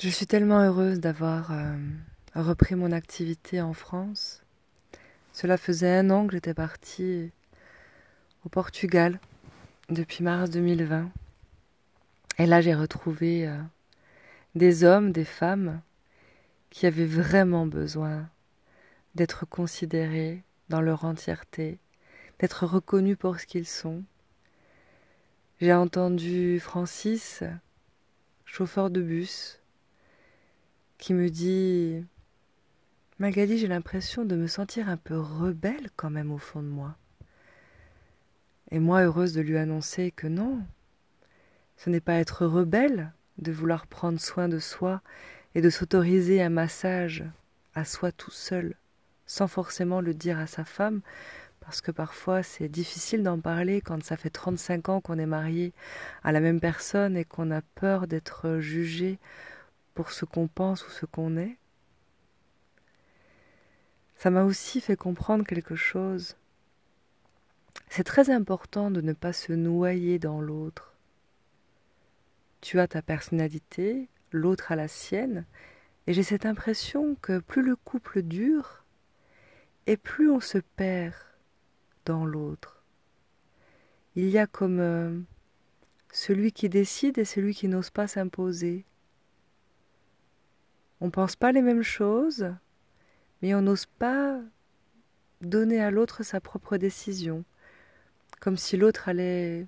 Je suis tellement heureuse d'avoir euh, repris mon activité en France. Cela faisait un an que j'étais partie au Portugal depuis mars 2020. Et là, j'ai retrouvé euh, des hommes, des femmes qui avaient vraiment besoin d'être considérés dans leur entièreté, d'être reconnus pour ce qu'ils sont. J'ai entendu Francis, chauffeur de bus, qui me dit Magali, j'ai l'impression de me sentir un peu rebelle quand même au fond de moi. Et moi, heureuse de lui annoncer que non, ce n'est pas être rebelle de vouloir prendre soin de soi et de s'autoriser un massage à soi tout seul, sans forcément le dire à sa femme, parce que parfois c'est difficile d'en parler quand ça fait 35 ans qu'on est marié à la même personne et qu'on a peur d'être jugé pour ce qu'on pense ou ce qu'on est. Ça m'a aussi fait comprendre quelque chose. C'est très important de ne pas se noyer dans l'autre. Tu as ta personnalité, l'autre a la sienne, et j'ai cette impression que plus le couple dure, et plus on se perd dans l'autre. Il y a comme euh, celui qui décide et celui qui n'ose pas s'imposer. On ne pense pas les mêmes choses, mais on n'ose pas donner à l'autre sa propre décision, comme si l'autre allait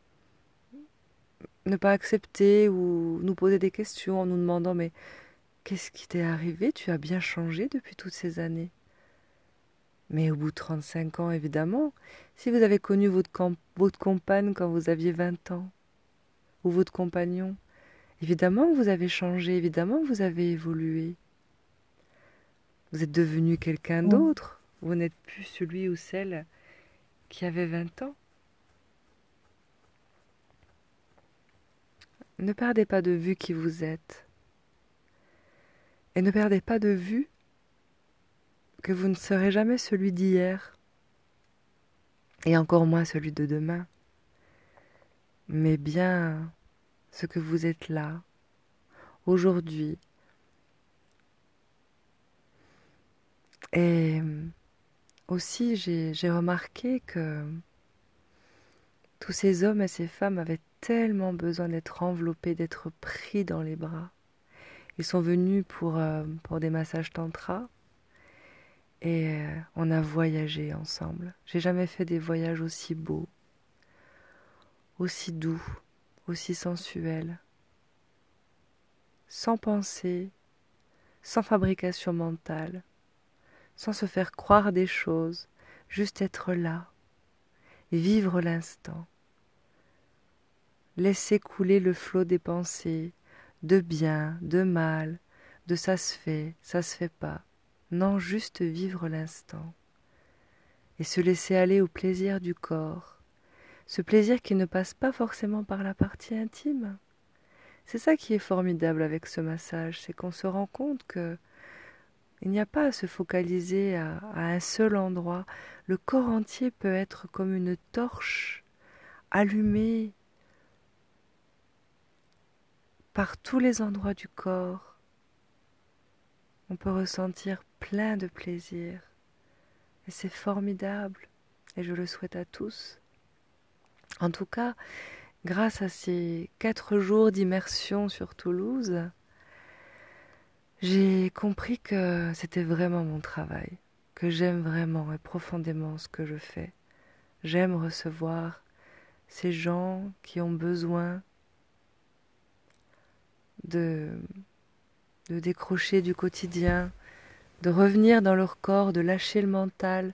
ne pas accepter ou nous poser des questions en nous demandant mais qu'est-ce qui t'est arrivé? Tu as bien changé depuis toutes ces années. Mais au bout de 35 ans, évidemment, si vous avez connu votre, compagne quand vous aviez 20 ans, ou votre compagnon, Évidemment que vous avez changé, évidemment que vous avez évolué. Vous êtes devenu quelqu'un d'autre. Vous n'êtes plus celui ou celle qui avait 20 ans. Ne perdez pas de vue qui vous êtes. Et ne perdez pas de vue que vous ne serez jamais celui d'hier, et encore moins celui de demain, mais bien ce que vous êtes là, aujourd'hui. Et aussi, j'ai remarqué que tous ces hommes et ces femmes avaient tellement besoin d'être enveloppés, d'être pris dans les bras. Ils sont venus pour, euh, des massages tantra et euh, on a voyagé ensemble. J'ai jamais fait des voyages aussi beaux, aussi doux, aussi sensuel, sans pensée, sans fabrication mentale, sans se faire croire des choses, juste être là, vivre l'instant, laisser couler le flot des pensées, de bien, de mal, de ça se fait, ça se fait pas, non juste vivre l'instant, et se laisser aller au plaisir du corps, ce plaisir qui ne passe pas forcément par la partie intime. C'est ça qui est formidable avec ce massage, c'est qu'on se rend compte que il n'y a pas à se focaliser à, un seul endroit. Le corps entier peut être comme une torche allumée par tous les endroits du corps. On peut ressentir plein de plaisir. Et c'est formidable. Et je le souhaite à tous. En tout cas, grâce à ces quatre jours d'immersion sur Toulouse, j'ai compris que c'était vraiment mon travail, que j'aime vraiment et profondément ce que je fais. J'aime recevoir ces gens qui ont besoin de, de décrocher du quotidien, de revenir dans leur corps, de lâcher le mental,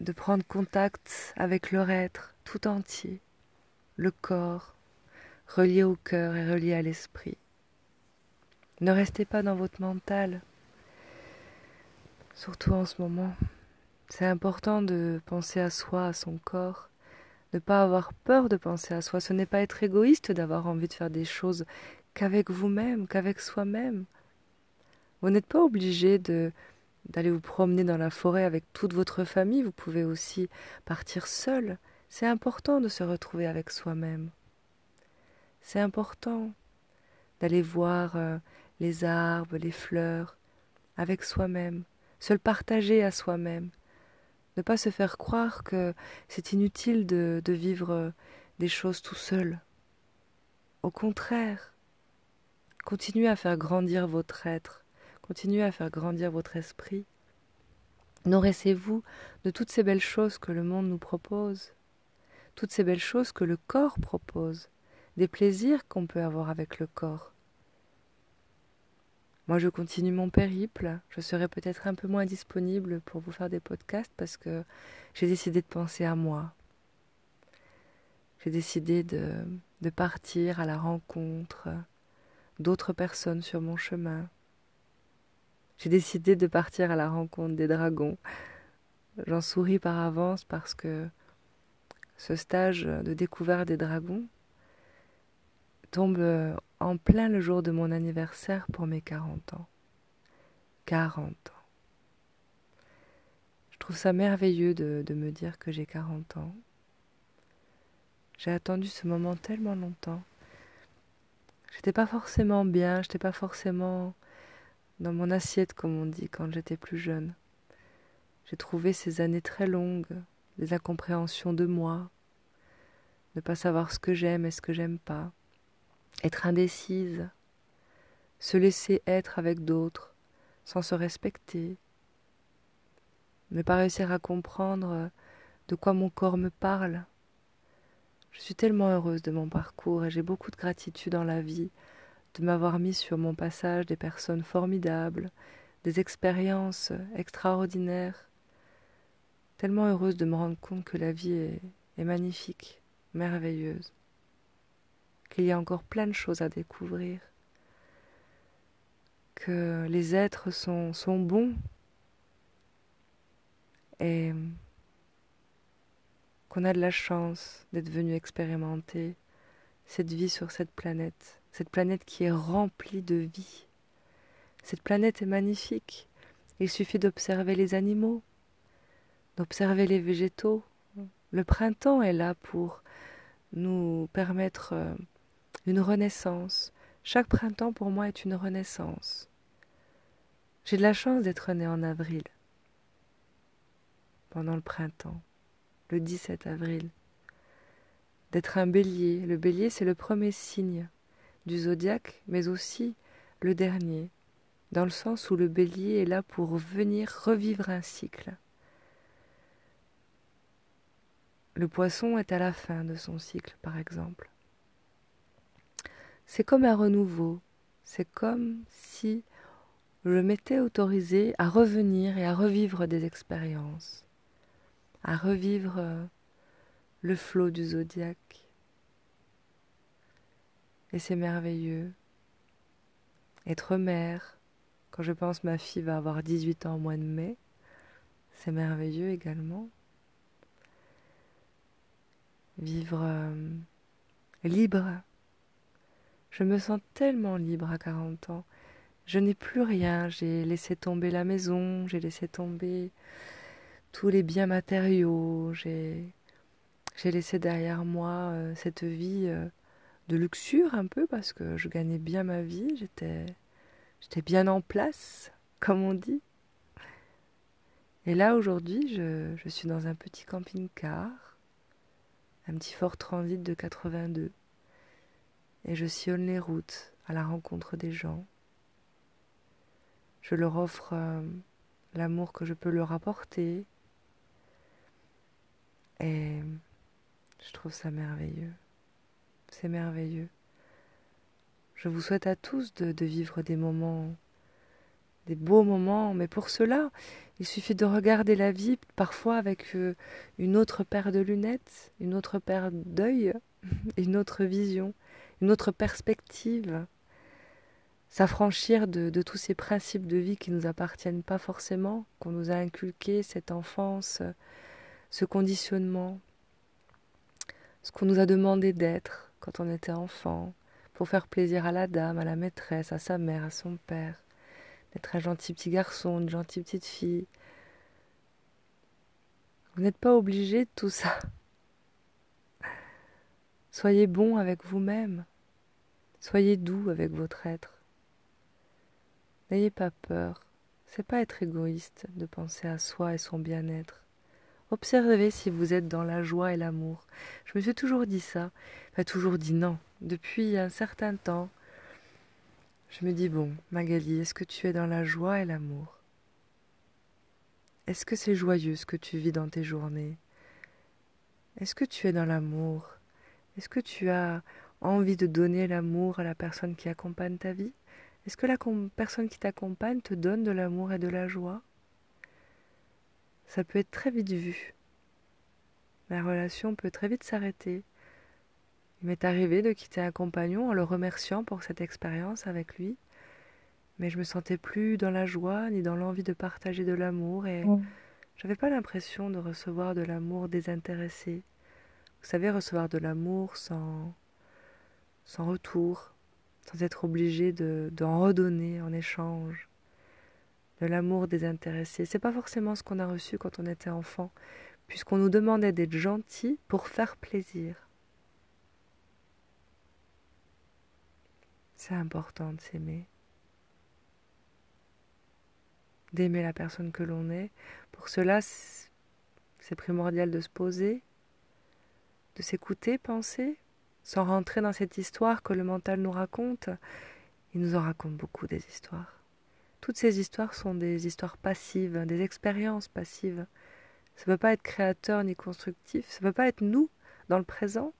de prendre contact avec leur être, tout entier, le corps, relié au cœur et relié à l'esprit. Ne restez pas dans votre mental, surtout en ce moment. C'est important de penser à soi, à son corps, ne pas avoir peur de penser à soi. Ce n'est pas être égoïste d'avoir envie de faire des choses qu'avec vous-même, qu'avec soi-même. Vous n'êtes pas obligé de d'aller vous promener dans la forêt avec toute votre famille, vous pouvez aussi partir seul. C'est important de se retrouver avec soi-même. C'est important d'aller voir euh, les arbres, les fleurs, avec soi-même, se le partager à soi-même, ne pas se faire croire que c'est inutile de, vivre des choses tout seul. Au contraire, continuez à faire grandir votre être, continuez à faire grandir votre esprit. Nourrissez-vous de toutes ces belles choses que le monde nous propose, toutes ces belles choses que le corps propose, des plaisirs qu'on peut avoir avec le corps. Moi, je continue mon périple. Je serai peut-être un peu moins disponible pour vous faire des podcasts parce que j'ai décidé de penser à moi. J'ai décidé de, partir à la rencontre d'autres personnes sur mon chemin. J'ai décidé de partir à la rencontre des dragons. J'en souris par avance parce que ce stage de découverte des dragons tombe en plein le jour de mon anniversaire pour mes 40 ans. 40 ans. Je trouve ça merveilleux de, de me dire que j'ai 40 ans. J'ai attendu ce moment tellement longtemps. J'étais pas forcément bien, j'étais pas forcément dans mon assiette, comme on dit, quand j'étais plus jeune. J'ai trouvé ces années très longues, des incompréhensions de moi, ne pas savoir ce que j'aime et ce que j'aime pas, être indécise, se laisser être avec d'autres sans se respecter, ne pas réussir à comprendre de quoi mon corps me parle, je suis tellement heureuse de mon parcours et j'ai beaucoup de gratitude dans la vie de m'avoir mis sur mon passage des personnes formidables, des expériences extraordinaires. Tellement heureuse de me rendre compte que la vie est, est magnifique, merveilleuse, qu'il y a encore plein de choses à découvrir, que les êtres sont, bons et qu'on a de la chance d'être venu expérimenter cette vie sur cette planète, cette planète qui est remplie de vie. Cette planète est magnifique. Il suffit d'observer les animaux, d'observer les végétaux. Le printemps est là pour nous permettre euh, une renaissance. Chaque printemps pour moi est une renaissance. J'ai de la chance d'être né en avril, pendant le printemps le 17 avril. D'être un bélier. Le bélier, c'est le premier signe du zodiaque, mais aussi le dernier, dans le sens où le bélier est là pour venir revivre un cycle. Le poisson est à la fin de son cycle, par exemple. C'est comme un renouveau, c'est comme si je m'étais autorisé à revenir et à revivre des expériences à revivre euh, le flot du zodiaque. Et c'est merveilleux. Être mère, quand je pense ma fille va avoir 18 ans au mois de mai, c'est merveilleux également. Vivre euh, libre. Je me sens tellement libre à 40 ans. Je n'ai plus rien. J'ai laissé tomber la maison, j'ai laissé tomber tous les biens matériaux, j'ai laissé derrière moi euh, cette vie euh, de luxure un peu parce que je gagnais bien ma vie, j'étais bien en place, comme on dit. Et là aujourd'hui, je, je suis dans un petit camping-car, un petit Fort Transit de 82, et je sillonne les routes à la rencontre des gens. Je leur offre euh, l'amour que je peux leur apporter, et je trouve ça merveilleux. C'est merveilleux. Je vous souhaite à tous de, vivre des moments, des beaux moments, mais pour cela, il suffit de regarder la vie parfois avec euh, une autre paire de lunettes, une autre paire d'œil, une autre vision, une autre perspective. S'affranchir de, de, tous ces principes de vie qui ne nous appartiennent pas forcément, qu'on nous a inculqués, cette enfance, ce conditionnement, ce qu'on nous a demandé d'être quand on était enfant, pour faire plaisir à la dame, à la maîtresse, à sa mère, à son père, d'être un gentil petit garçon, une gentille petite fille. Vous n'êtes pas obligé de tout ça. Soyez bon avec vous-même. Soyez doux avec votre être. N'ayez pas peur. C'est pas être égoïste de penser à soi et son bien-être. Observez si vous êtes dans la joie et l'amour. Je me suis toujours dit ça. Enfin, toujours dit non. Depuis un certain temps, je me dis bon, Magali, est-ce que tu es dans la joie et l'amour? Est-ce que c'est joyeux ce que tu vis dans tes journées? Est-ce que tu es dans l'amour? Est-ce que tu as envie de donner l'amour à la personne qui accompagne ta vie? Est-ce que la personne qui t'accompagne te donne de l'amour et de la joie? Ça peut être très vite vu. La relation peut très vite s'arrêter. Il m'est arrivé de quitter un compagnon en le remerciant pour cette expérience avec lui, mais je me sentais plus dans la joie ni dans l'envie de partager de l'amour et mm. j'avais pas l'impression de recevoir de l'amour désintéressé. Vous savez, recevoir de l'amour sans sans retour, sans être obligé d'en redonner en échange. De l'amour désintéressé. C'est pas forcément ce qu'on a reçu quand on était enfant, puisqu'on nous demandait d'être gentil pour faire plaisir. C'est important de s'aimer. D'aimer la personne que l'on est. Pour cela, c'est primordial de se poser, de s'écouter, penser, sans rentrer dans cette histoire que le mental nous raconte, il nous en raconte beaucoup des histoires. Toutes ces histoires sont des histoires passives, des expériences passives. Ça ne peut pas être créateur ni constructif, ça ne peut pas être nous dans le présent.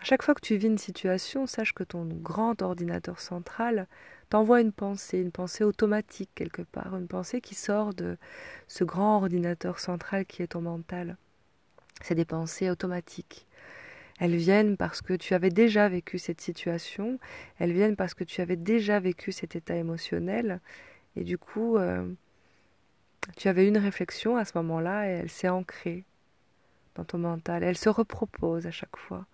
À chaque fois que tu vis une situation, sache que ton grand ordinateur central t'envoie une pensée, une pensée automatique quelque part, une pensée qui sort de ce grand ordinateur central qui est ton mental. C'est des pensées automatiques. Elles viennent parce que tu avais déjà vécu cette situation, elles viennent parce que tu avais déjà vécu cet état émotionnel, et du coup, euh, tu avais une réflexion à ce moment-là et elle s'est ancrée dans ton mental, elle se repropose à chaque fois.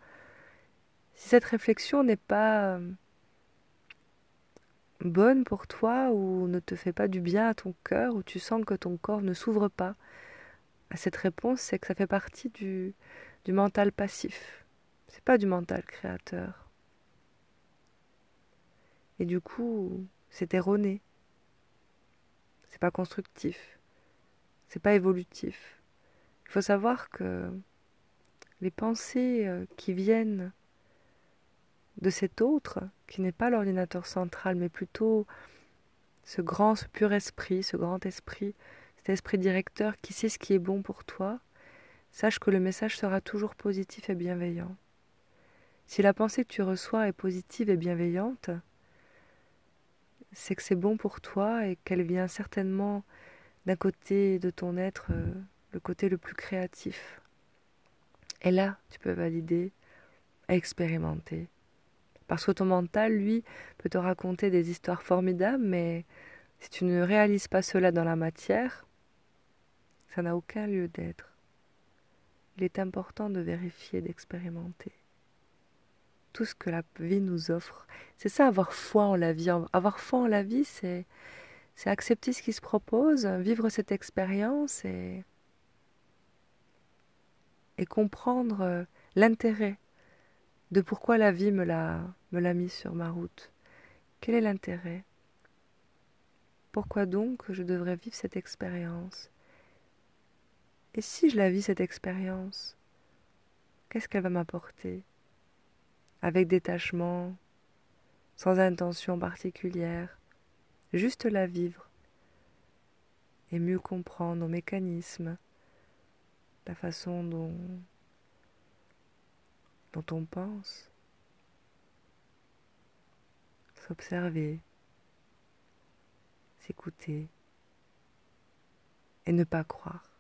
Si cette réflexion n'est pas euh, bonne pour toi ou ne te fait pas du bien à ton cœur, ou tu sens que ton corps ne s'ouvre pas à cette réponse, c'est que ça fait partie du, du mental passif. C'est pas du mental créateur. Et du coup, c'est erroné. C'est pas constructif. C'est pas évolutif. Il faut savoir que les pensées euh, qui viennent de cet autre, qui n'est pas l'ordinateur central, mais plutôt ce grand, ce pur esprit, ce grand esprit, cet esprit directeur qui sait ce qui est bon pour toi, sache que le message sera toujours positif et bienveillant. Si la pensée que tu reçois est positive et bienveillante, c'est que c'est bon pour toi et qu'elle vient certainement d'un côté de ton être, euh, le côté le plus créatif. Et là, tu peux valider, expérimenter. Parce que ton mental, lui, peut te raconter des histoires formidables, mais si tu ne réalises pas cela dans la matière, ça n'a aucun lieu d'être. Il est important de vérifier, d'expérimenter tout ce que la vie nous offre. C'est ça, avoir foi en la vie. Avoir foi en la vie, c'est, c'est accepter ce qui se propose, vivre cette expérience et, et comprendre euh, l'intérêt de pourquoi la vie me l'a, me l'a mis sur ma route. Quel est l'intérêt? Pourquoi donc je devrais vivre cette expérience? Et si je la vis, cette expérience, qu'est-ce qu'elle va m'apporter? avec détachement, sans intention particulière, juste la vivre et mieux comprendre nos mécanismes, la façon dont, on pense, s'observer, s'écouter et ne pas croire.